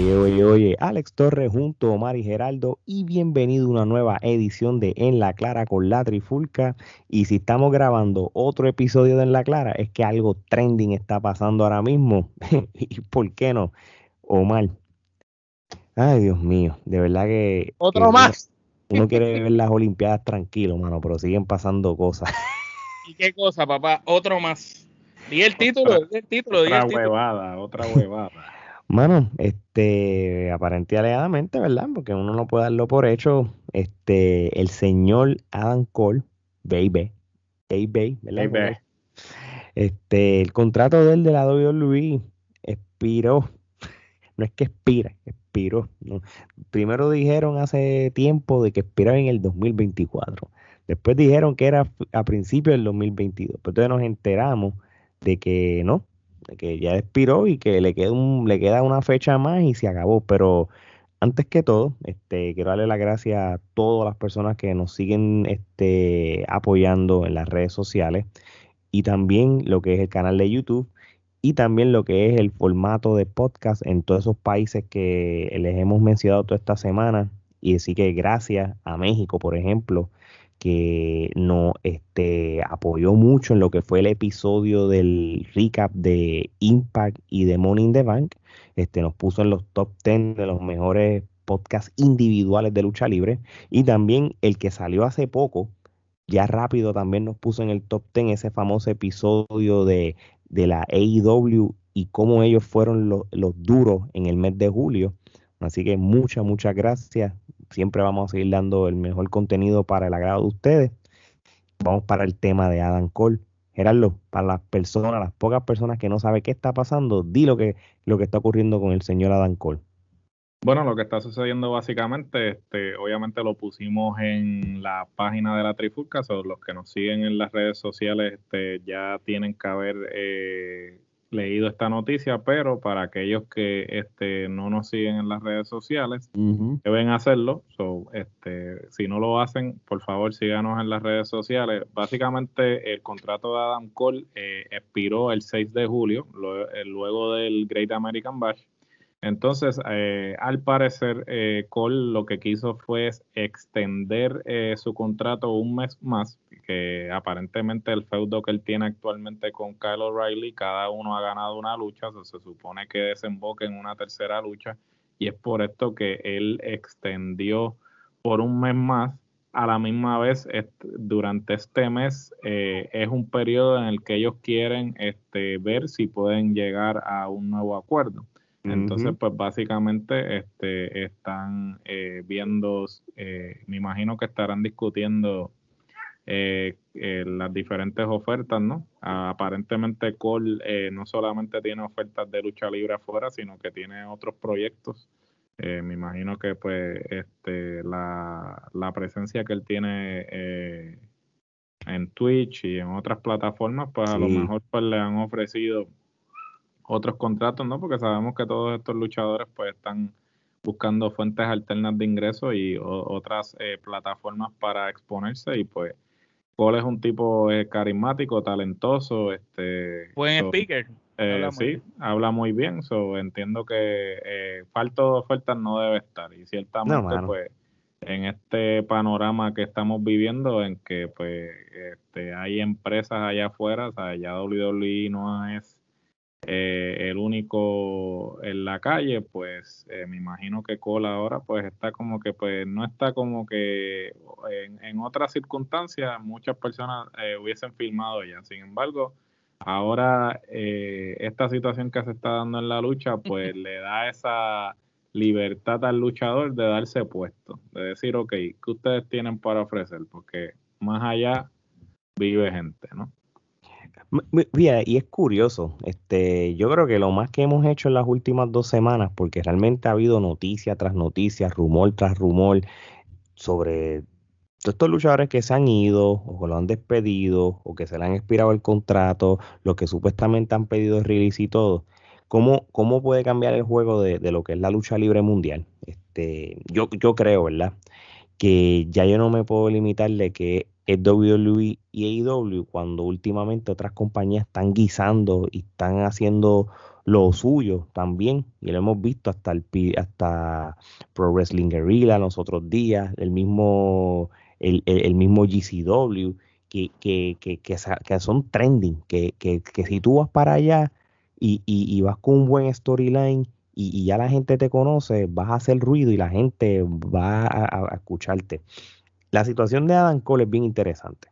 Oye, oye, oye, Alex Torres junto a Omar y Geraldo y bienvenido a una nueva edición de En la Clara con la Trifulca. Y si estamos grabando otro episodio de En la Clara, es que algo trending está pasando ahora mismo. ¿Y por qué no? Omar. Ay, Dios mío, de verdad que... Otro más. Uno, quiere ver las Olimpiadas tranquilo, mano, pero siguen pasando cosas. ¿Y qué cosa, papá? Otro más. Di el título, di el título, Otra huevada, otra huevada. Mano, este, aparentemente ¿verdad? Porque uno no puede darlo por hecho. Este, el señor Adam Cole, baby, baby, ¿verdad? Este, el contrato de él de la WWE expiró. No es que expira, expiró. Primero dijeron hace tiempo de que expiraba en el 2024. Después dijeron que era a principios del 2022. Pero entonces nos enteramos de que no, que ya expiró y que le queda, un, le queda una fecha más y se acabó. Pero antes que todo, este, quiero darle las gracias a todas las personas que nos siguen este, apoyando en las redes sociales y también lo que es el canal de YouTube y también lo que es el formato de podcast en todos esos países que les hemos mencionado toda esta semana. Y decir que gracias a México, por ejemplo, que nos este, apoyó mucho en lo que fue el episodio del recap de Impact y de Money in the Bank. Este, nos puso en los top 10 de los mejores podcasts individuales de lucha libre. Y también el que salió hace poco, ya rápido también nos puso en el top 10 ese famoso episodio de, de la AEW y cómo ellos fueron los, los duros en el mes de julio. Así que muchas, muchas gracias siempre vamos a seguir dando el mejor contenido para el agrado de ustedes. Vamos para el tema de Adam Cole. Gerardo, para las personas, las pocas personas que no saben qué está pasando, di lo que, lo que está ocurriendo con el señor Adam Cole. Bueno, lo que está sucediendo básicamente, este, obviamente lo pusimos en la página de la Trifulca, o los que nos siguen en las redes sociales este, ya tienen que haber eh, leído esta noticia, pero para aquellos que este, no nos siguen en las redes sociales, deben hacerlo. So, este, si no lo hacen, por favor síganos en las redes sociales. Básicamente el contrato de Adam Cole eh, expiró el 6 de julio, eh, luego del Great American Bash. Entonces, eh, al parecer, eh, Cole lo que quiso fue extender eh, su contrato un mes más, que aparentemente el feudo que él tiene actualmente con Kyle O'Reilly, cada uno ha ganado una lucha, se supone que desemboque en una tercera lucha, y es por esto que él extendió por un mes más. A la misma vez, durante este mes es un periodo en el que ellos quieren este, ver si pueden llegar a un nuevo acuerdo. Entonces, pues básicamente este, están eh, viendo, eh, me imagino que estarán discutiendo eh, las diferentes ofertas, ¿no? aparentemente Cole no solamente tiene ofertas de lucha libre afuera, sino que tiene otros proyectos. me imagino que pues este, la, la presencia que él tiene en Twitch y en otras plataformas, pues a lo mejor pues le han ofrecido otros contratos, ¿no? Porque sabemos que todos estos luchadores pues están buscando fuentes alternas de ingresos y otras eh, plataformas para exponerse y pues Paul es un tipo eh, carismático, talentoso, este buen speaker. Eh, sí, habla muy bien, so, entiendo que eh, falta de ofertas no debe estar y ciertamente pues en este panorama que estamos viviendo en que pues este, hay empresas allá afuera, o sea, ya WWE no es eh, el único en la calle, pues eh, me imagino que Cole ahora pues está como que pues no está como que en, otras circunstancias muchas personas eh, hubiesen filmado ya. Sin embargo, ahora esta situación que se está dando en la lucha pues le da esa libertad al luchador de darse puesto, de decir, ok, ¿qué ustedes tienen para ofrecer? Porque más allá vive gente, ¿no? Mira, y es curioso, este, yo creo que lo más que hemos hecho en las últimas dos semanas, porque realmente ha habido noticia tras noticia, rumor tras rumor, sobre todos estos luchadores que se han ido, o que lo han despedido, o que se le han expirado el contrato, los que supuestamente han pedido release y todo. ¿Cómo, cómo puede cambiar el juego de, de, lo que es la lucha libre mundial? Este, yo, yo creo, ¿verdad? Que ya yo no me puedo limitar de que es WWE y AEW cuando últimamente otras compañías están guisando y están haciendo lo suyo también, y lo hemos visto hasta el hasta Pro Wrestling Guerrilla los otros días, el mismo, el, el, mismo GCW, que, que, que, que, son trending, que, si tú vas para allá y, y, vas con un buen storyline y, ya la gente te conoce, vas a hacer ruido y la gente va a escucharte. La situación de Adam Cole es bien interesante,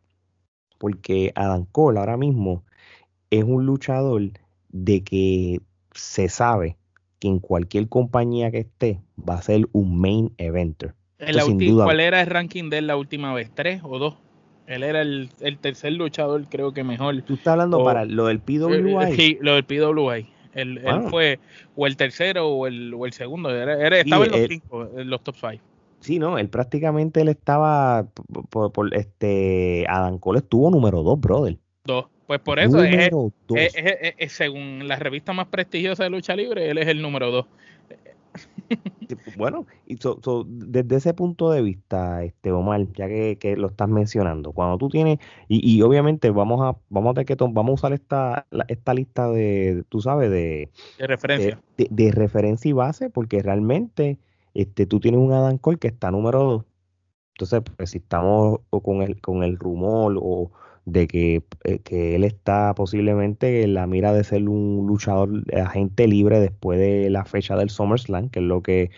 porque Adam Cole ahora mismo es un luchador de que se sabe que en cualquier compañía que esté va a ser un main eventer. ¿Cuál era el ranking de él la última vez? ¿Tres o dos? Él era el, tercer luchador, creo que mejor. Tú estás hablando para lo del PWI. Sí, lo del PWI. Él, fue o el tercero o el, o el segundo. Era, estaba en los cinco, en los top five. Sí, no, él prácticamente él estaba por, este Adam Cole estuvo número dos, brother. Dos. Pues por eso, es, es, según la revista más prestigiosa de lucha libre, él es el número dos. Bueno, y desde ese punto de vista, este Omar, ya que, lo estás mencionando, cuando tú tienes, y, obviamente vamos a, vamos a que vamos a usar esta, esta lista de, tú sabes, de, referencia. De, referencia y base, porque realmente este, tú tienes un Adam Cole que está número dos. Entonces, pues si estamos con el, con el rumor o, de eh, que, él está posiblemente en la mira de ser un luchador agente libre después de la fecha del SummerSlam, que es lo que,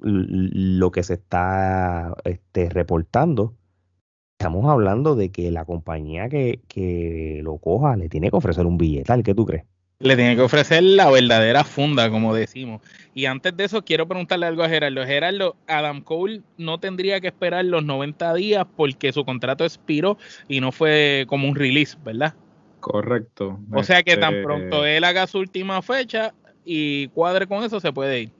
lo que se está este, reportando. Estamos hablando de que la compañía que, que lo coja le tiene que ofrecer un billetal. ¿Qué tú crees? Le tiene que ofrecer la verdadera funda, como decimos. Y antes de eso, quiero preguntarle algo a Gerardo. Gerardo, Adam Cole no tendría que esperar los 90 días porque su contrato expiró y no fue como un release, ¿verdad? Correcto. O sea que tan este, pronto él haga su última fecha y cuadre con eso, se puede ir.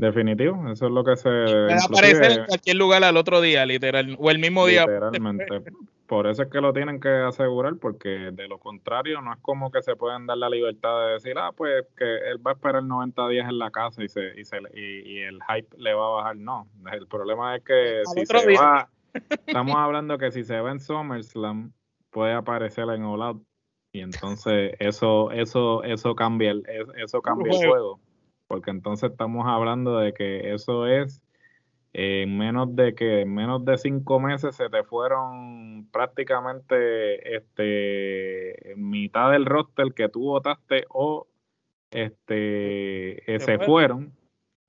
Definitivo, eso es lo que se... Puede aparecer en cualquier lugar al otro día, literal, o el mismo día. Literalmente. Por eso es que lo tienen que asegurar, porque de lo contrario no es como que se pueden dar la libertad de decir, ah, pues que él va a esperar 90 días en la casa y, se, y, se, y, el hype le va a bajar. No, el problema es que si se va, estamos hablando que si se va en SummerSlam, puede aparecer en All Out. Y entonces eso, eso, eso cambia el, eso cambia el juego. Porque entonces estamos hablando de que eso es en menos de que menos de cinco meses se te fueron prácticamente este mitad del roster que tú votaste o este se, fueron.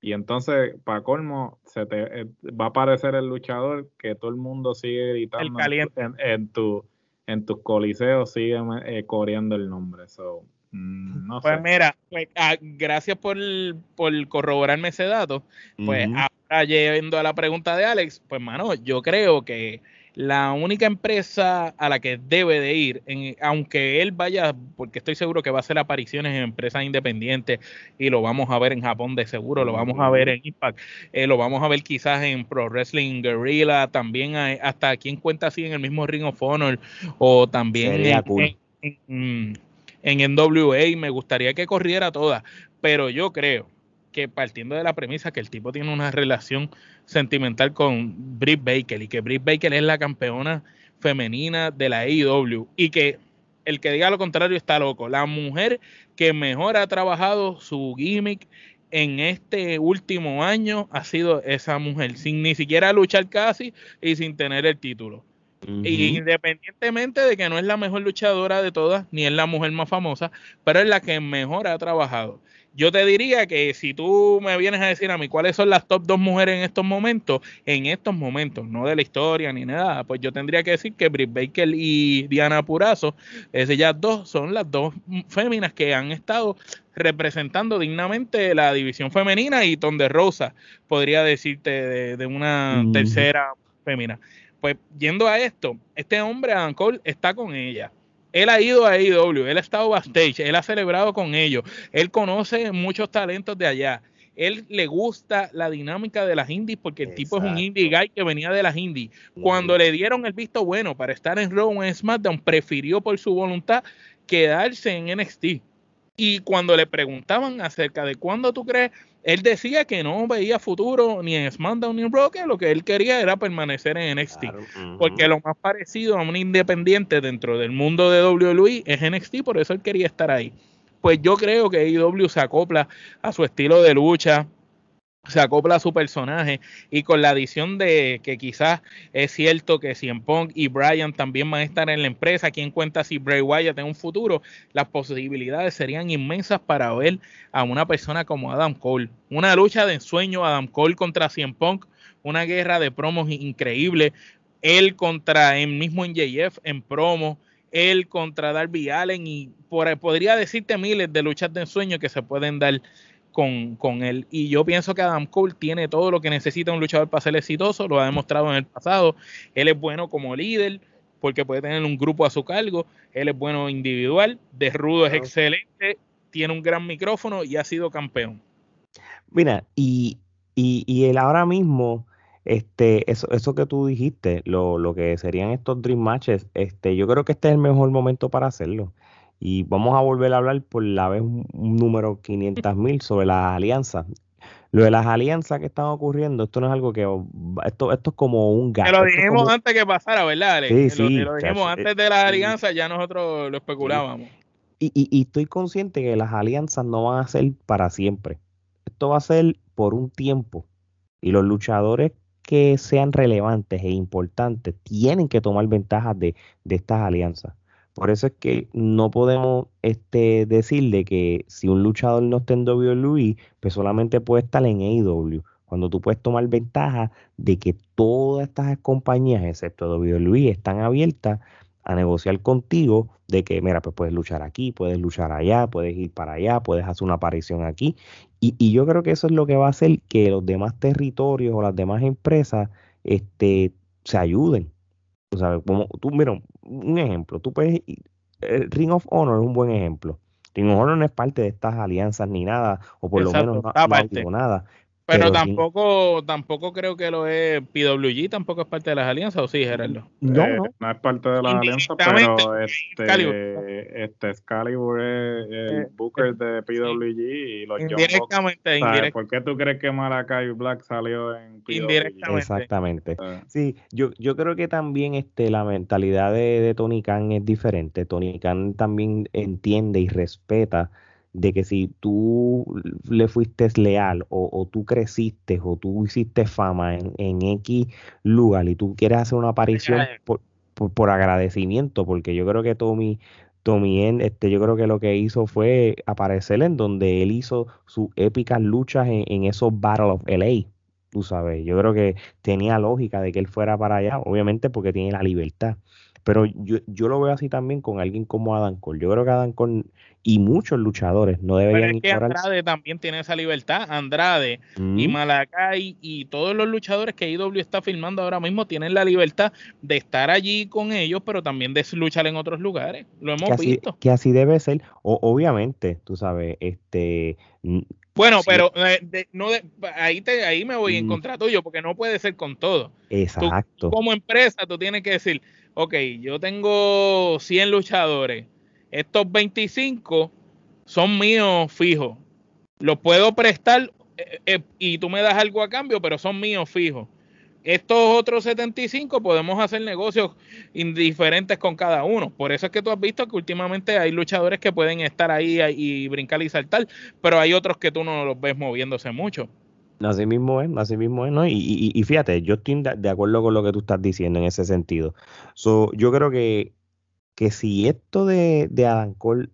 Y entonces para colmo se te eh, va a aparecer el luchador que todo el mundo sigue gritando en, en, tu en tus coliseos sigue eh, coreando el nombre. Mm, no pues mira pues, ah, gracias por, por corroborarme ese dato. Pues yendo a la pregunta de Alex, pues mano, yo creo que la única empresa a la que debe de ir, en, aunque él vaya, porque estoy seguro que va a hacer apariciones en empresas independientes y lo vamos a ver en Japón de seguro, lo vamos a ver en Impact, eh, lo vamos a ver quizás en Pro Wrestling Guerrilla, también hasta aquí en cuenta así en el mismo Ring of Honor o también en, en NWA, me gustaría que corriera toda, pero yo creo que partiendo de la premisa que el tipo tiene una relación sentimental con Britt Baker y que Britt Baker es la campeona femenina de la AEW y que el que diga lo contrario está loco. La mujer que mejor ha trabajado su gimmick en este último año ha sido esa mujer, sin ni siquiera luchar casi y sin tener el título. Independientemente de que no es la mejor luchadora de todas, ni es la mujer más famosa, pero es la que mejor ha trabajado. Yo te diría que si tú me vienes a decir a mí cuáles son las top dos mujeres en estos momentos, en estos momentos, no de la historia ni nada, pues yo tendría que decir que Britt Baker y Diana Purazo, ellas dos son las dos féminas que han estado representando dignamente la división femenina y Tonde Rosa podría decirte de, una tercera fémina. Pues yendo a esto, este hombre, Adam Cole, está con ella él ha ido a AEW, él ha estado backstage, él ha celebrado con ellos, él conoce muchos talentos de allá. Él le gusta la dinámica de las indies porque el tipo es un indie guy que venía de las indies. Cuando le dieron el visto bueno para estar en Raw o en SmackDown, prefirió por su voluntad quedarse en NXT. Y cuando le preguntaban acerca de cuándo tú crees él decía que no veía futuro ni en SmackDown ni en Raw, que lo que él quería era permanecer en NXT. Porque lo más parecido a un independiente dentro del mundo de WWE es NXT, por eso él quería estar ahí. pues yo creo que AEW se acopla a su estilo de lucha, se acopla a su personaje y con la adición de que quizás es cierto que CM Punk y Brian también van a estar en la empresa, quien cuenta si Bray Wyatt en un futuro, las posibilidades serían inmensas para ver a una persona como Adam Cole. Una lucha de ensueño, Adam Cole contra CM Punk, una guerra de promos increíble, él contra el mismo NJF en promo, él contra Darby Allen y por, podría decirte miles de luchas de ensueño que se pueden dar con, él. Y yo pienso que Adam Cole tiene todo lo que necesita un luchador para ser exitoso, lo ha demostrado en el pasado. Él es bueno como líder, porque puede tener un grupo a su cargo. Él es bueno individual, de rudo es excelente, tiene un gran micrófono y ha sido campeón. Mira, y, y, y él ahora mismo, este, eso, eso que tú dijiste, lo, lo que serían estos Dream Matches, este, yo creo que este es el mejor momento para hacerlo. Y vamos a volver a hablar por la vez un, número 500 mil sobre las alianzas. Lo de las alianzas que están ocurriendo, esto no es algo que. Esto, esto es como un gato. lo dijimos antes que pasara, ¿verdad, Alex? Sí, sí, lo, dijimos antes de las alianzas, ya nosotros lo especulábamos. Y, y, y estoy consciente que las alianzas no van a ser para siempre. Esto va a ser por un tiempo. Y los luchadores que sean relevantes e importantes tienen que tomar ventajas de, de estas alianzas. Por eso es que no podemos este, decirle que si un luchador no está en WWE, pues solamente puede estar en AEW. Cuando tú puedes tomar ventaja de que todas estas compañías, excepto WWE, están abiertas a negociar contigo de que, mira, pues puedes luchar aquí, puedes luchar allá, puedes ir para allá, puedes hacer una aparición aquí. Y, y yo creo que eso es lo que va a hacer que los demás territorios o las demás empresas este, se ayuden. Tú sabes, como tú, mira, un ejemplo, tú puedes, Ring of Honor es un buen ejemplo. Ring of Honor no es parte de estas alianzas ni nada, o por lo menos no, no nada. Pero, tampoco, tampoco creo que lo es PWG, tampoco es parte de las alianzas, ¿o sí, Gerardo? No, eh, no. es parte de las alianzas, pero este, este Excalibur es el eh, Booker de PWG y los Indirectamente, indirectamente. ¿Por qué tú crees que Malakai Black salió en PWG? Indirectamente. Exactamente. Sí, yo, yo creo que también este, la mentalidad de, de Tony Khan es diferente. Tony Khan también entiende y respeta de que si tú le fuiste leal o, tú creciste o tú hiciste fama en, en, X lugar y tú quieres hacer una aparición por, por, agradecimiento, porque yo creo que Tommy, Tommy este, yo creo que lo que hizo fue aparecer en donde él hizo sus épicas luchas en, en esos Battle of LA. Tú sabes, yo creo que tenía lógica de que él fuera para allá, obviamente porque tiene la libertad. Pero yo, yo lo veo así también con alguien como Adam Cole. Yo creo que Adam Cole y muchos luchadores no deberían Pero es que Andrade también tiene esa libertad. Andrade y Malakai y todos los luchadores que IW está filmando ahora mismo tienen la libertad de estar allí con ellos, pero también de luchar en otros lugares. Lo hemos visto. Que así debe ser. O, obviamente, tú sabes, este. Bueno, pero eh, no ahí te ahí me voy en contra tuyo porque no puede ser con todo. Exacto. como empresa tú tienes que decir, ok, yo tengo 100 luchadores, estos 25 son míos fijos, los puedo prestar eh, eh, y tú me das algo a cambio, pero son míos fijos. Estos otros 75 podemos hacer negocios indiferentes con cada uno. Por eso es que tú has visto que últimamente hay luchadores que pueden estar ahí y brincar y saltar, pero hay otros que tú no los ves moviéndose mucho. Así mismo es, así mismo es, ¿no? Y, y, fíjate, yo estoy de acuerdo con lo que tú estás diciendo en ese sentido. So, yo creo que, que si esto de, de Adam Cole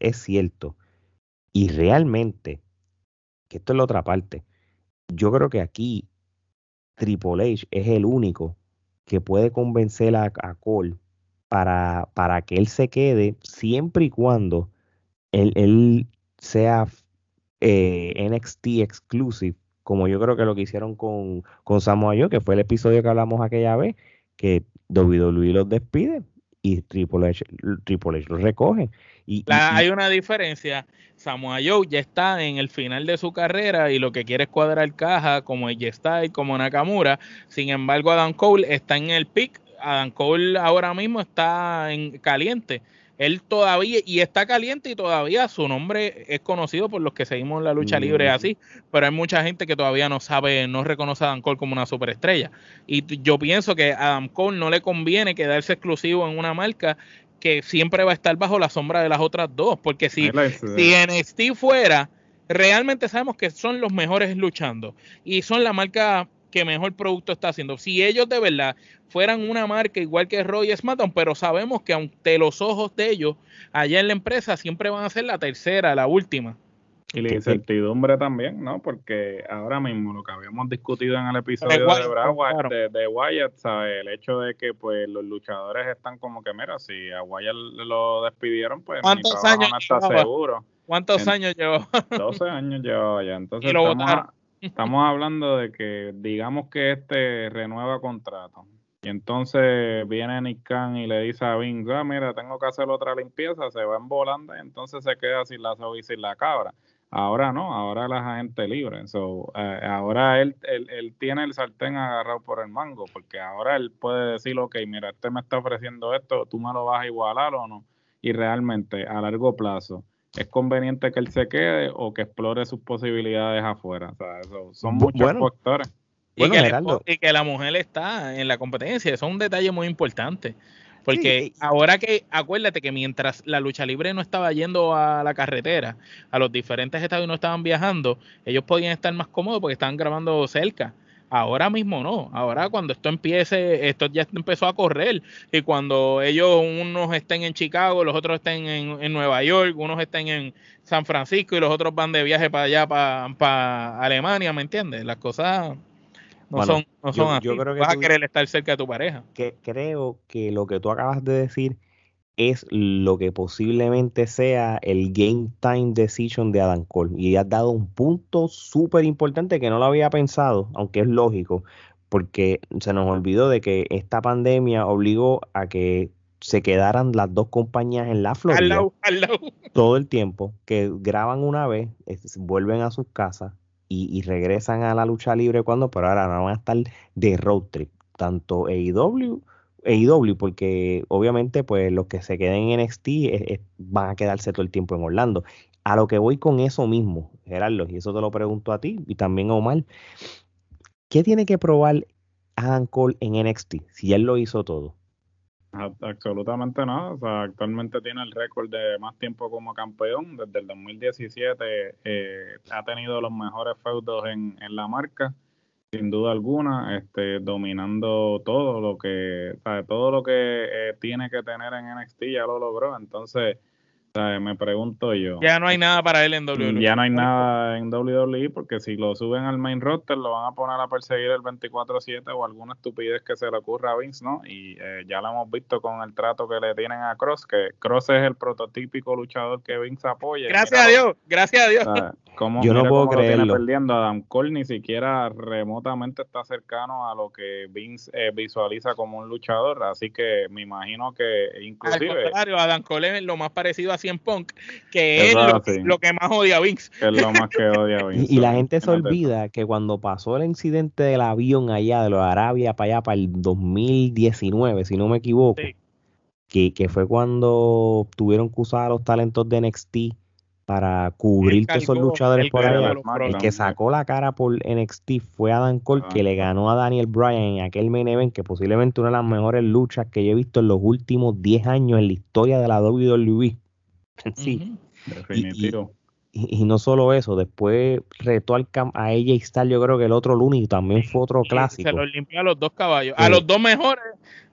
es cierto y realmente, que esto es la otra parte, yo creo que aquí Triple H es el único que puede convencer a, Cole para, para que él se quede siempre y cuando él, él sea eh, NXT exclusive como yo creo que lo que hicieron con, con Samoa Joe, que fue el episodio que hablamos aquella vez, que WWE los despide y Triple H, Triple H los recoge. Y, hay una diferencia. Samoa Joe ya está en el final de su carrera y lo que quiere es cuadrar caja como está y como Nakamura. Sin embargo, Adam Cole está en el pick. Adam Cole ahora mismo está en caliente él todavía, y está caliente y todavía su nombre es conocido por los que seguimos la lucha libre así, pero hay mucha gente que todavía no sabe, no reconoce a Adam Cole como una superestrella. Y yo pienso que a Adam Cole no le conviene quedarse exclusivo en una marca que siempre va a estar bajo la sombra de las otras dos. Porque si, si NXT fuera, realmente sabemos que son los mejores luchando y son la marca que mejor producto está haciendo. Si ellos de verdad fueran una marca igual que Roy SmackDown, pero sabemos que ante los ojos de ellos, allá en la empresa siempre van a ser la tercera, la última. Y la incertidumbre también, ¿no? Porque ahora mismo lo que habíamos discutido en el episodio de, de, Wyatt, ¿sabes? El hecho de que pues los luchadores están como que, mira, si a Wyatt lo despidieron, pues ¿Cuántos años no está seguro. ¿Cuántos años llevó? 12 años llevaba ya. Entonces estamos, hablando de que digamos que este renueva contrato. Y entonces viene Nick Khan y le dice a Vince, ah, mira, tengo que hacer otra limpieza, se va en volando y entonces se queda sin la y sin la cabra. Ahora no, ahora la gente libre. So, eh, ahora él, él, tiene el sartén agarrado por el mango, porque ahora él puede decir, ok, mira, este me está ofreciendo esto, tú me lo vas a igualar o no. Y realmente, a largo plazo, ¿es conveniente que él se quede o que explore sus posibilidades afuera? O sea, son muchos factores. Y, que y que la mujer está en la competencia, eso es un detalle muy importante. Porque ahora que, acuérdate que mientras la lucha libre no estaba yendo a la carretera, a los diferentes estados no estaban viajando, ellos podían estar más cómodos porque estaban grabando cerca. Ahora mismo no. Ahora cuando esto empiece, esto ya empezó a correr. Y cuando ellos, unos estén en Chicago, los otros estén en, Nueva York, unos estén en San Francisco y los otros van de viaje para allá, para, para Alemania, ¿me entiendes? Las cosas no son, no son yo, creo que Vas a querer estar cerca de tu pareja. Que, creo que lo que tú acabas de decir es lo que posiblemente sea el game time decision de Adam Cole. Y has dado un punto súper importante que no lo había pensado, aunque es lógico, porque se nos olvidó de que esta pandemia obligó a que se quedaran las dos compañías en la Florida todo el tiempo, que graban una vez, vuelven a sus casas, y, regresan a la lucha libre cuando, pero ahora no van a estar de road trip, tanto AEW, AEW porque obviamente pues los que se queden en NXT van a quedarse todo el tiempo en Orlando. A lo que voy con eso mismo, Gerardo, y eso te lo pregunto a ti y también a Omar, ¿qué tiene que probar Adam Cole en NXT si él lo hizo todo? Absolutamente nada. O sea, actualmente tiene el récord de más tiempo como campeón. Desde el 2017 eh, ha tenido los mejores feudos en, en la marca, sin duda alguna, este, dominando todo lo que, todo lo que eh, tiene que tener en NXT ya lo logró. Entonces, me pregunto yo. Ya no hay nada para él en WWE. Ya no hay nada en WWE porque si lo suben al main roster lo van a poner a perseguir el 24-7 o alguna estupidez que se le ocurra a Vince, ¿no? Y eh, ya lo hemos visto con el trato que le tienen a Cross, que Cross es el prototípico luchador que Vince apoya. Gracias a Dios, gracias a Dios. yo no puedo creerlo. perdiendo. Adam Cole ni siquiera remotamente está cercano a lo que Vince eh, visualiza como un luchador, así que me imagino que inclusive... Al contrario, Adam Cole es lo más parecido a CM Punk, que es lo, que más odia a Vince. es lo más que odia a Vince. y, la gente se olvida que cuando pasó el incidente del avión allá de los Arabia para allá, para el 2019, si no me equivoco, que, que fue cuando tuvieron que usar a los talentos de NXT para cubrir todos esos luchadores por allá. El que sacó la cara por NXT fue Adam Cole, que le ganó a Daniel Bryan en aquel main event, que posiblemente una de las mejores luchas que yo he visto en los últimos 10 años en la historia de la WWE. sí. Definitivo. Y, no solo eso, después retó al a ella y Styles, yo creo que el otro lunes también fue otro clásico. Se lo limpió a los dos caballos, a los dos mejores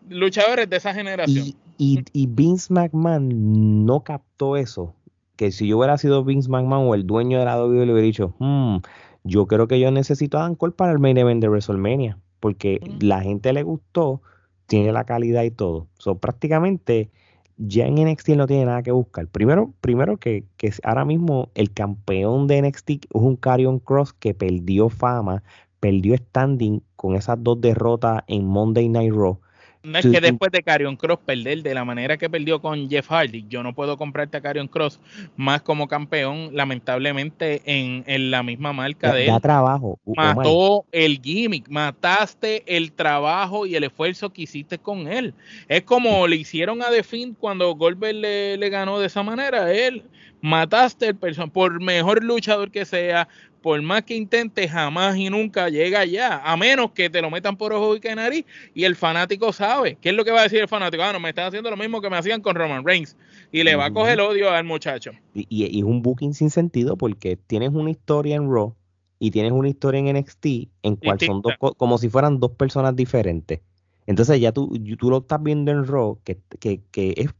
luchadores de esa generación. Y, y Vince McMahon no captó eso que si yo hubiera sido Vince McMahon o el dueño de la WWE, le hubiera dicho, hmm, yo creo que yo necesito a Dan Cole para el main event de WrestleMania, porque la gente le gustó, tiene la calidad y todo. So, prácticamente ya en NXT no tiene nada que buscar. Primero, primero que, que ahora mismo el campeón de NXT es un Carrion Cross que perdió fama, perdió standing con esas dos derrotas en Monday Night Raw no es que después de Carion Cross perder de la manera que perdió con Jeff Hardy, yo no puedo comprarte a Carion Cross más como campeón, lamentablemente en, la misma marca de él. trabajo. Mató el gimmick, mataste el trabajo y el esfuerzo que hiciste con él. Es como le hicieron a The cuando Goldberg le, le ganó de esa manera. Él mataste el personaje, por mejor luchador que sea, por más que intente, jamás y nunca llega allá, a menos que te lo metan por ojo y que nariz y el fanático sabe. ¿Qué es lo que va a decir el fanático? Ah, no, me están haciendo lo mismo que me hacían con Roman Reigns y le va a coger odio al muchacho. Y, es un booking sin sentido porque tienes una historia en Raw y tienes una historia en NXT en cual son dos, como si fueran dos personas diferentes. Entonces ya tú, tú lo estás viendo en Raw, que, que, que es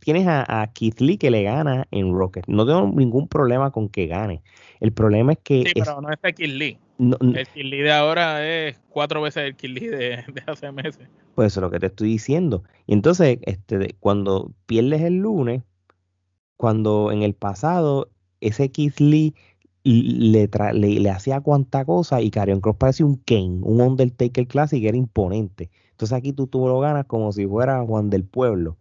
tienes a, Keith Lee que le gana en Rocket. No tengo ningún problema con que gane. El problema es que. Sí, pero no es Keith Lee. el Keith Lee de ahora es cuatro veces el Keith Lee de, hace meses. Pues eso es lo que te estoy diciendo. Y entonces, este, cuando pierdes el lunes, cuando en el pasado ese Keith Lee le, le, hacía cuanta cosa y Karrion Cross parece un Kane, un Undertaker Classic, era imponente. Entonces aquí tú, tú lo ganas como si fuera Juan del Pueblo.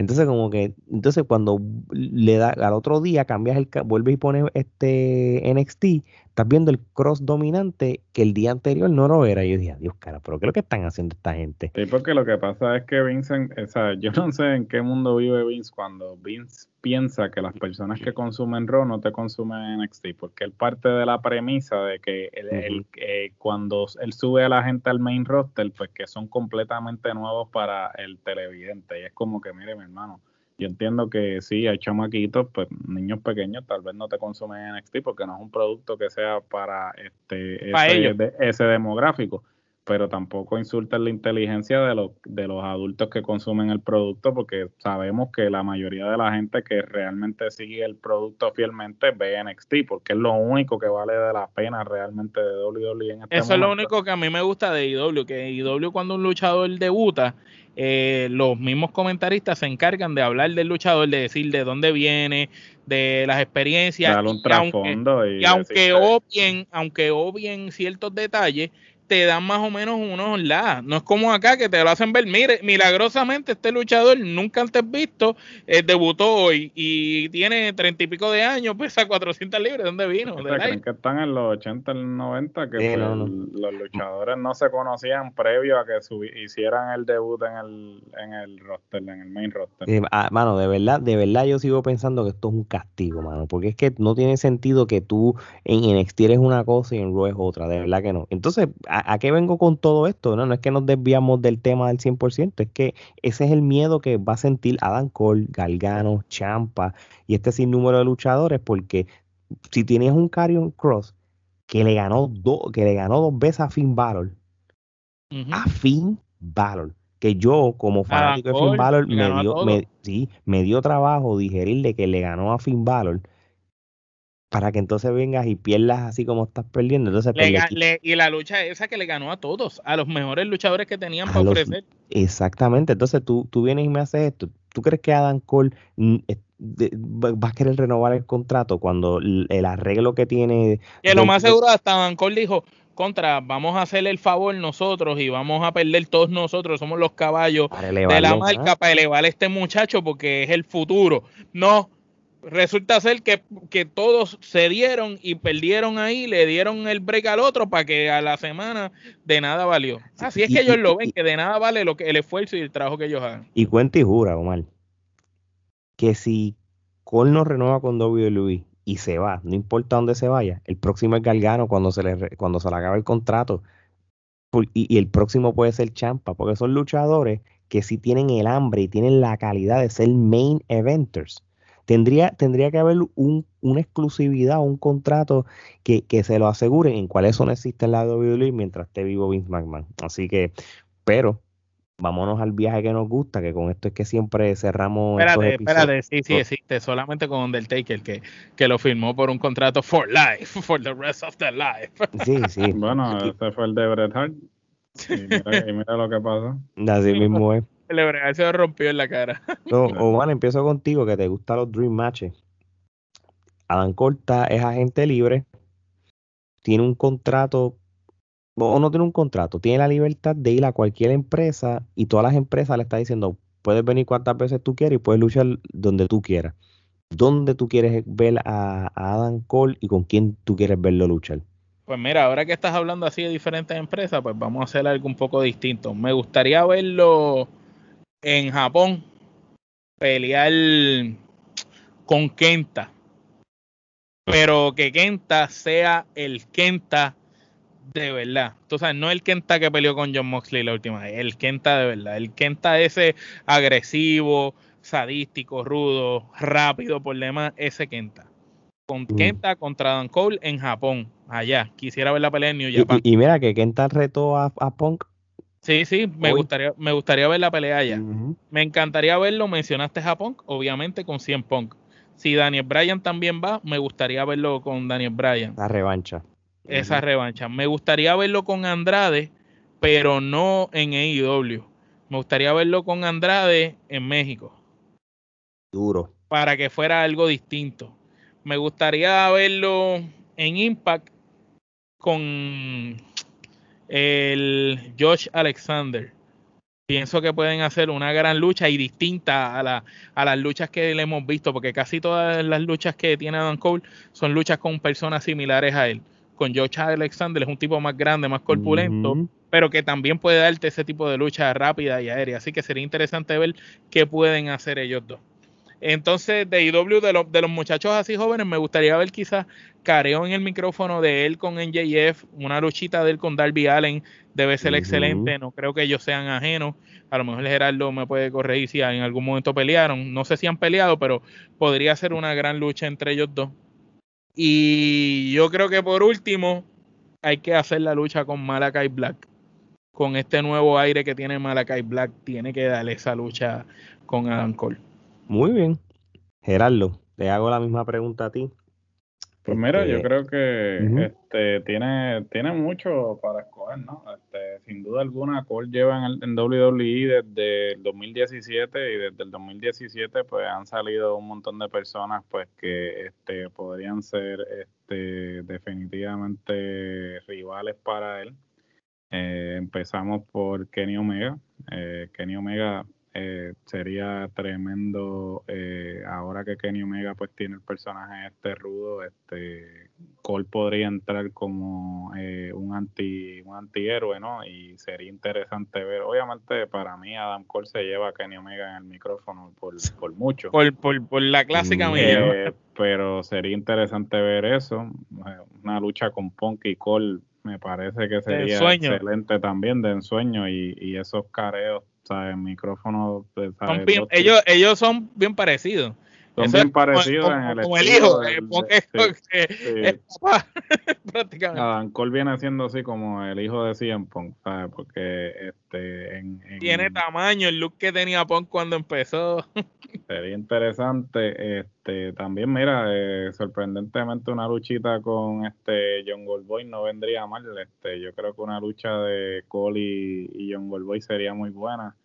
Entonces, como que, entonces cuando le da al otro día cambias el, vuelves y pones este NXT, estás viendo el cross dominante que el día anterior no lo era. Y yo dije, Dios cara, pero ¿qué es lo que están haciendo esta gente? Sí, porque lo que pasa es que Vincent, o sea, yo no sé en qué mundo vive Vince cuando Vince piensa que las personas que consumen Raw no te consumen NXT, porque él parte de la premisa de que eh, cuando él sube a la gente al main roster, pues que son completamente nuevos para el televidente. Y es como que, mire, mi hermano, yo entiendo que sí, hay chamaquitos, pues niños pequeños tal vez no te consumen NXT porque no es un producto que sea para este ese demográfico pero tampoco insultan la inteligencia de los, de los adultos que consumen el producto, porque sabemos que la mayoría de la gente que realmente sigue el producto fielmente ve NXT, porque es lo único que vale de la pena realmente de WWE en este Eso es lo único que a mí me gusta de IW, que IW cuando un luchador debuta, eh, los mismos comentaristas se encargan de hablar del luchador, de decir de dónde viene, de las experiencias. Darle un trasfondo y, aunque obvien, aunque obvien ciertos detalles, te dan más o menos unos la. No es como acá que te lo hacen ver. Mire, milagrosamente este luchador nunca antes visto eh, debutó hoy y tiene treinta y pico de años, pesa 400 libras. ¿Dónde vino? ¿Creen que están en los 80, el 90? Que pues, los luchadores no se conocían previo a que hicieran el debut en el, en el roster, en el main roster. Ah, mano, de verdad, de verdad yo sigo pensando que esto es un castigo, mano. Porque es que no tiene sentido que tú en NXT eres una cosa y en Raw es otra. De verdad que no. Entonces, ¿a, qué vengo con todo esto? No, no es que nos desviamos del tema del 100%, es que ese es el miedo que va a sentir Adam Cole, Galgano, Champa y este sinnúmero de luchadores, porque si tienes un Carrion Cross que le ganó, dos que le ganó dos veces a Finn Balor, a Finn Balor, que yo como fanático de Finn Balor me dio, me, sí, me dio trabajo digerirle que le ganó a Finn Balor para que entonces vengas y pierdas así como estás perdiendo. Entonces, pues, y la lucha esa que le ganó a todos, a los mejores luchadores que tenían para ofrecer. Exactamente, entonces tú, tú vienes y me haces esto. ¿Tú crees que Adam Cole mm, va a querer renovar el contrato cuando el arreglo que tiene... Que lo más seguro hasta Adam Cole dijo, contra, vamos a hacerle el favor nosotros y vamos a perder todos nosotros, somos los caballos de la marca para elevar a este muchacho porque es el futuro. No, resulta ser que, que, todos se dieron y perdieron ahí, le dieron el break al otro para que a la semana de nada valió. Así es que ellos lo ven, que de nada vale lo que el esfuerzo y el trabajo que ellos hagan. Y cuenta y jura, Omar, que si Cole no renueva con WWE y se va, no importa dónde se vaya, el próximo es Galgano cuando se le, cuando se le acabe el contrato. Y, y el próximo puede ser Champa, porque son luchadores que sí tienen el hambre y tienen la calidad de ser main eventers Tendría, tendría que haber un, una exclusividad, un contrato que, se lo asegure en cuál eso no existe en la WWE mientras esté vivo Vince McMahon. Así que, pero vámonos al viaje que nos gusta, que con esto es que siempre cerramos. Espérate, espérate, sí, sí existe, solamente con Undertaker, que, que lo firmó por un contrato for life, for the rest of the life. Sí, sí. bueno, este fue el de Bret Hart. Y mira, y mira lo que pasa. Así mismo es. El se rompió en la cara. No, Omar, empiezo contigo, que te gustan los Dream Matches. Adam Corta es agente libre, tiene un contrato, o no tiene un contrato, tiene la libertad de ir a cualquier empresa y todas las empresas le están diciendo, puedes venir cuantas veces tú quieras y puedes luchar donde tú quieras. ¿Dónde tú quieres ver a, a Adam Cole y con quién tú quieres verlo luchar? Pues mira, ahora que estás hablando así de diferentes empresas, pues vamos a hacer algo un poco distinto. Me gustaría verlo en Japón pelear con Kenta. pero que Kenta sea el Kenta de verdad. Tú sabes, no el Kenta que peleó con John Moxley la última vez, el Kenta de verdad. El Kenta ese agresivo, sadístico, rudo, rápido, por demás, ese Kenta. Con mm. Kenta contra Dan Cole en Japón, allá. Quisiera ver la pelea en New Japan. Y, mira que Kenta retó a, Punk. Sí, sí, me gustaría, me gustaría ver la pelea allá. Me encantaría verlo, mencionaste a Punk, obviamente con 100 Punk. Si Daniel Bryan también va, me gustaría verlo con Daniel Bryan. La revancha esa revancha. Me gustaría verlo con Andrade, pero no en AEW. Me gustaría verlo con Andrade en México. Duro. Para que fuera algo distinto. Me gustaría verlo en Impact con el Josh Alexander. Pienso que pueden hacer una gran lucha y distinta a, la, a las luchas que le hemos visto, porque casi todas las luchas que tiene Adam Cole son luchas con personas similares a él con Josh Alexander, es un tipo más grande, más corpulento, pero que también puede darte ese tipo de lucha rápida y aérea. Así que sería interesante ver qué pueden hacer ellos dos. Entonces, de IW, de, de los muchachos así jóvenes, me gustaría ver quizás careo en el micrófono de él con NJF, una luchita de él con Darby Allen, debe ser excelente, no creo que ellos sean ajenos, a lo mejor Gerardo me puede corregir si en algún momento pelearon, no sé si han peleado, pero podría ser una gran lucha entre ellos dos. Y yo creo que por último hay que hacer la lucha con Malakai Black. Con este nuevo aire que tiene Malakai Black, tiene que darle esa lucha con Adam Cole. Muy bien. Gerardo, te hago la misma pregunta a ti. Pues mira, yo este, creo que este, tiene, tiene mucho para escoger, ¿no? Este, sin duda alguna, Cole lleva en, el, WWE desde el 2017 y desde el 2017 pues han salido un montón de personas pues que este, podrían ser este, definitivamente rivales para él. Eh, empezamos por Kenny Omega. Eh, Kenny Omega eh, sería tremendo eh, ahora que Kenny Omega pues tiene el personaje este rudo este Cole podría entrar como eh, un anti un antihéroe no y sería interesante ver. Obviamente para mí Adam Cole se lleva a Kenny Omega en el micrófono por, por mucho. Por, por, la clásica mm, pero sería interesante ver eso. Una lucha con Punk y Cole me parece que sería excelente también de ensueño y, y esos careos el micrófono. Pues, ellos, ellos son bien parecidos. Son bien parecidos en el como el hijo, es papá, prácticamente. Adam Cole viene siendo así como el hijo de CM Punk, ¿sabes? Porque este, en, tiene tamaño, el look que tenía Punk cuando empezó. Sería interesante. Este, también, mira, eh, sorprendentemente una luchita con este John Goldboy no vendría mal. Este, yo creo que una lucha de Cole y, y John Goldboy sería muy buena.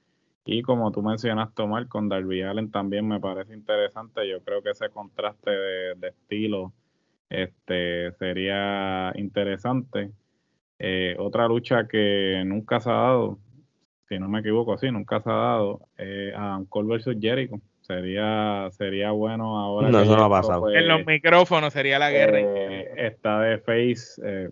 Y como tú mencionaste, Omar, con Darby Allen también me parece interesante. Yo creo que ese contraste de, estilo este, sería interesante. Eh, otra lucha que nunca se ha dado, si no me equivoco, sí, nunca se ha dado, eh, Adam Cole versus Jericho. Sería, sería bueno ahora. No, eso no ha pasado. Pues, en los micrófonos sería la guerra. Eh, está de face eh,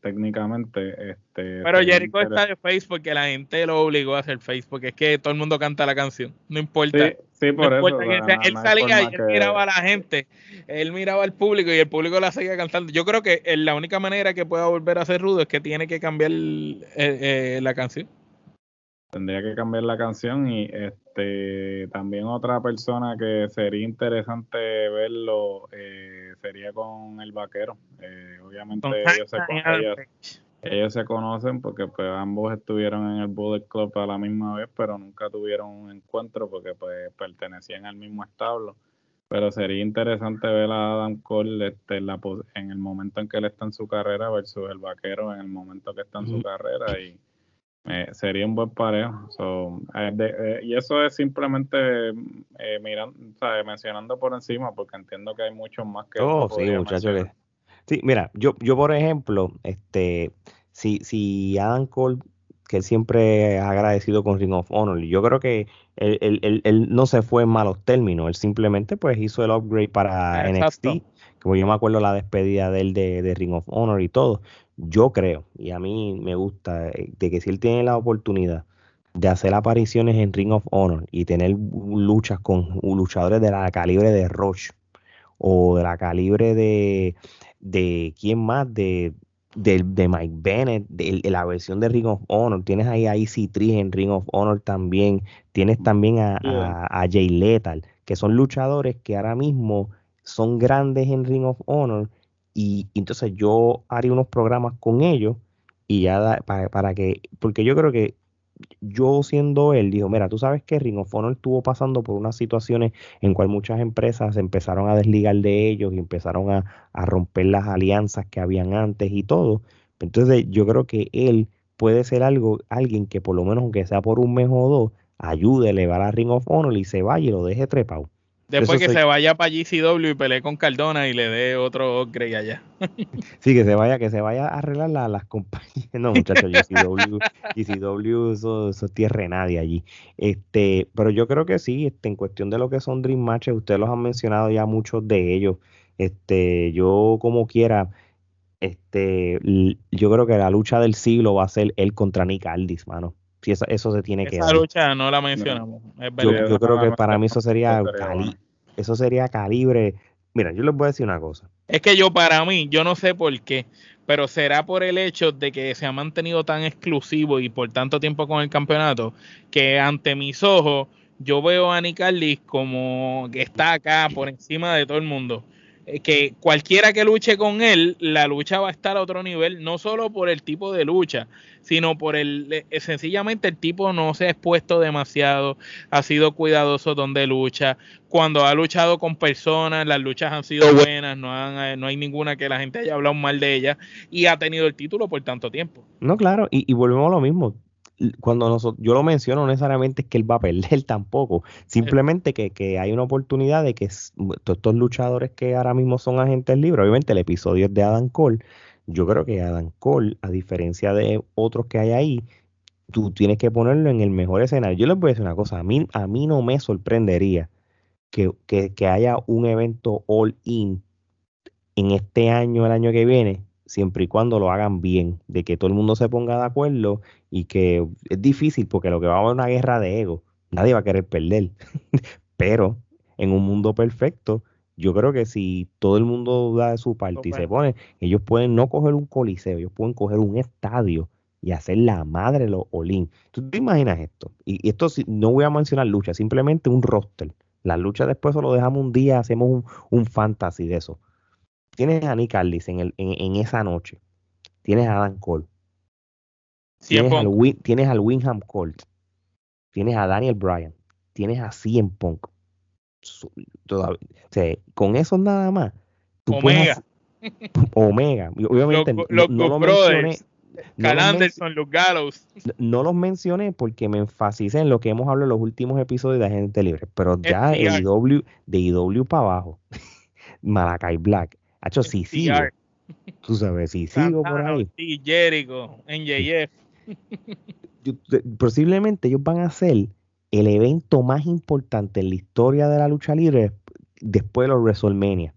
técnicamente. Este, Pero Jericho está de face porque la gente lo obligó a hacer face, porque es que todo el mundo canta la canción. No importa. Sí, por eso. él salía y él miraba a la gente, él miraba al público y el público la seguía cantando. Yo creo que la única manera que pueda volver a ser rudo es que tiene que cambiar eh, la canción tendría que cambiar la canción y este también otra persona que sería interesante verlo eh, sería con el vaquero. Eh, obviamente ellos se, ellos, se, conocen porque pues ambos estuvieron en el Bullet Club a la misma vez pero nunca tuvieron un encuentro porque pues pertenecían al mismo establo. Pero sería interesante ver a Adam Cole este, en, la, en el momento en que él está en su carrera versus el vaquero en el momento que está en su carrera y eh, sería un buen parejo. Eh, eh, y eso es simplemente mirando, mencionando por encima, porque entiendo que hay muchos más que. Oh, sí, muchachos. Sí, mira, yo, yo por ejemplo, este, si, si Adam Cole, que él siempre ha agradecido con Ring of Honor, yo creo que él, él, no se fue en malos términos, él simplemente pues hizo el upgrade para NXT, como yo me acuerdo la despedida de él de, de Ring of Honor y todo yo creo, y a mí me gusta, eh, de que si él tiene la oportunidad de hacer apariciones en Ring of Honor y tener luchas con luchadores de la calibre de Roche o de la calibre de, de ¿quién más? De, de, de Mike Bennett, de, la versión de Ring of Honor. Tienes ahí a EC3 en Ring of Honor también. Tienes también a, a, Jay Lethal, que son luchadores que ahora mismo son grandes en Ring of Honor. Y, entonces yo haría unos programas con ellos y ya para, para que, porque yo creo que yo siendo él, dijo, mira, tú sabes que Ring of Honor estuvo pasando por unas situaciones en cual muchas empresas empezaron a desligar de ellos y empezaron a, romper las alianzas que habían antes y todo. Entonces yo creo que él puede ser algo, alguien que por lo menos aunque sea por un mes o dos, ayude a elevar a Ring of Honor y se vaya y lo deje trepado. Después que se... vaya para GCW y pelee con Cardona y le dé otro upgrade allá. sí, que se vaya, que se vaya a arreglar las compañías. No, muchachos, GCW, GCW eso, eso es tierra nadie allí. Este, pero yo creo que sí, este, en cuestión de lo que son Dream Matches, ustedes los han mencionado ya muchos de ellos. Este, yo como quiera, este, yo creo que la lucha del siglo va a ser él contra Nick Aldis, mano. Sí, eso, eso se tiene que Esa lucha no la mencionamos. yo, creo que para mí eso sería, eso sería calibre. Mira, yo les voy a decir una cosa. Es que yo, para mí, yo no sé por qué, pero será por el hecho de que se ha mantenido tan exclusivo y por tanto tiempo con el campeonato, que ante mis ojos yo veo a Nick como que está acá por encima de todo el mundo. Eh, que cualquiera que luche con él, la lucha va a estar a otro nivel, no solo por el tipo de lucha, sino por el, eh, sencillamente el tipo no se ha expuesto demasiado, ha sido cuidadoso donde lucha, cuando ha luchado con personas, las luchas han sido buenas, no, han, eh, no hay ninguna que la gente haya hablado mal de ella y ha tenido el título por tanto tiempo. No, claro, y, y volvemos a lo mismo, cuando nosotros, yo lo menciono, no necesariamente es que él va a perder tampoco, simplemente que, hay una oportunidad de que todos estos luchadores que ahora mismo son agentes libres, obviamente el episodio es de Adam Cole, yo creo que Adam Cole, a diferencia de otros que hay ahí, tú tienes que ponerlo en el mejor escenario. Yo les voy a decir una cosa, a mí, a mí no me sorprendería que, que haya un evento all in en este año, el año que viene, siempre y cuando lo hagan bien, de que todo el mundo se ponga de acuerdo y que es difícil porque lo que va a haber una guerra de ego, nadie va a querer perder, pero en un mundo perfecto, yo creo que si todo el mundo da de su parte y se pone, ellos pueden no coger un coliseo, ellos pueden coger un estadio y hacer la madre de los Olin. ¿Tú te imaginas esto? Y, esto no voy a mencionar lucha, simplemente un roster. La lucha después solo dejamos un día, hacemos un, un fantasy de eso tienes a Nick Aldis en, el, en, esa noche. Tienes a Adam Cole. Tienes al, tienes al, Winham Colt. Tienes a Daniel Bryan. Tienes a CM Punk. con eso nada más. Omega. Omega. Obviamente no, lo mencioné. Cal Anderson, los Gallows. No los mencioné porque me enfaticé en lo que hemos hablado en los últimos episodios de Agente Libre. Pero ya el IW, de IW para abajo, Malakai Black, Hacho, si sigo. Tú sabes, si sigo por ahí. Sí, Jericho, NJF. posiblemente ellos van a ser el evento más importante en la historia de la lucha libre después de los WrestleMania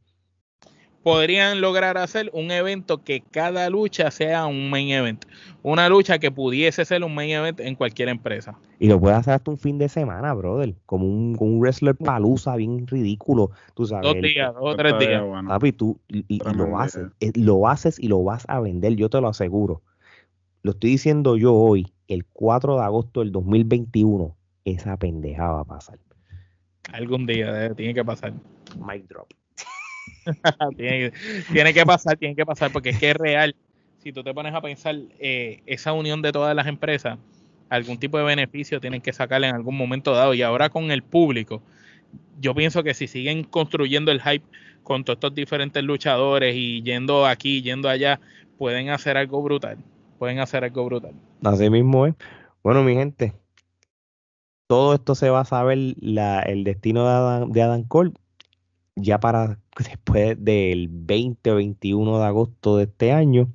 podrían lograr hacer un evento que cada lucha sea un main event. Una lucha que pudiese ser un main event en cualquier empresa. Y lo puede hacer hasta un fin de semana, brother. Como un, un wrestler palusa bien ridículo. Tú sabes. Dos días, dos o tres días. Papi, tú y, lo haces. Eh, lo haces y lo vas a vender, yo te lo aseguro. Lo estoy diciendo yo hoy, el 4 de agosto del 2021. Esa pendeja va a pasar. Algún día eh, tiene que pasar. Mic drop. tiene, que pasar, tiene que pasar, porque es que es real. Si tú te pones a pensar eh, esa unión de todas las empresas, algún tipo de beneficio tienen que sacarle en algún momento dado. Y ahora con el público, yo pienso que si siguen construyendo el hype con todos estos diferentes luchadores y yendo aquí, yendo allá, pueden hacer algo brutal. Pueden hacer algo brutal. Así mismo es. Bueno, mi gente, todo esto se va a saber la, el destino de de Adam Cole ya para después del 20 o 21 de agosto de este año,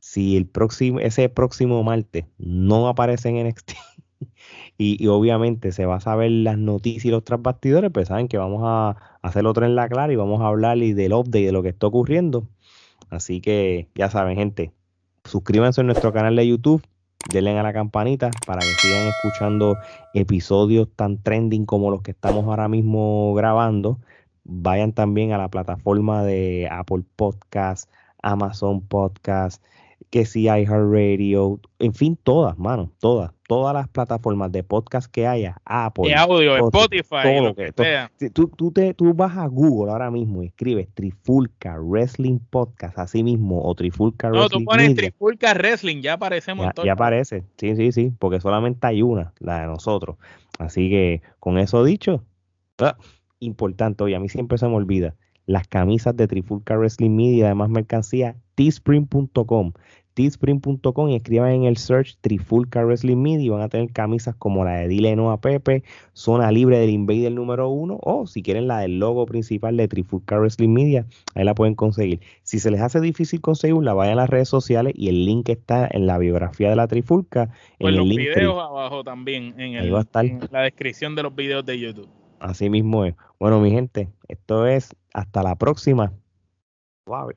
si el próximo, ese próximo martes no aparece en NXT y, y, obviamente se va a saber las noticias y los trasbastidores, pues saben que vamos a hacer otro en la clara y vamos a hablar del update de lo que está ocurriendo. Así que ya saben, gente, suscríbanse a nuestro canal de YouTube, denle a la campanita para que sigan escuchando episodios tan trending como los que estamos ahora mismo grabando vayan también a la plataforma de Apple Podcast, Amazon Podcast, que si iHeartRadio, en fin, todas, mano, todas, todas las plataformas de podcast que haya, Apple, de audio, Spotify, lo que, Tú, tú, te, tú vas a Google ahora mismo y escribes Trifulca Wrestling Podcast, así mismo, o Trifulca Wrestling. No, tú pones Trifulca Wrestling, ya aparecemos ya, Ya aparece, sí, sí, sí, porque solamente hay una, la de nosotros. Así que, con eso dicho, ah, importante, oye, a mí siempre se me olvida, las camisas de Trifulca Wrestling Media, además mercancía, teespring.com teespring.com y escriban en el search Trifulca Wrestling Media y van a tener camisas como la de Dile No a Pepe, Zona Libre del Invader número uno o si quieren la del logo principal de Trifulca Wrestling Media, ahí la pueden conseguir. Si se les hace difícil conseguirla, vayan a las redes sociales y el link está en la biografía de la Trifulca. en los videos abajo también, en, el, en la descripción de los videos de YouTube. Así mismo es. Bueno, mi gente, esto es hasta la próxima. Wow.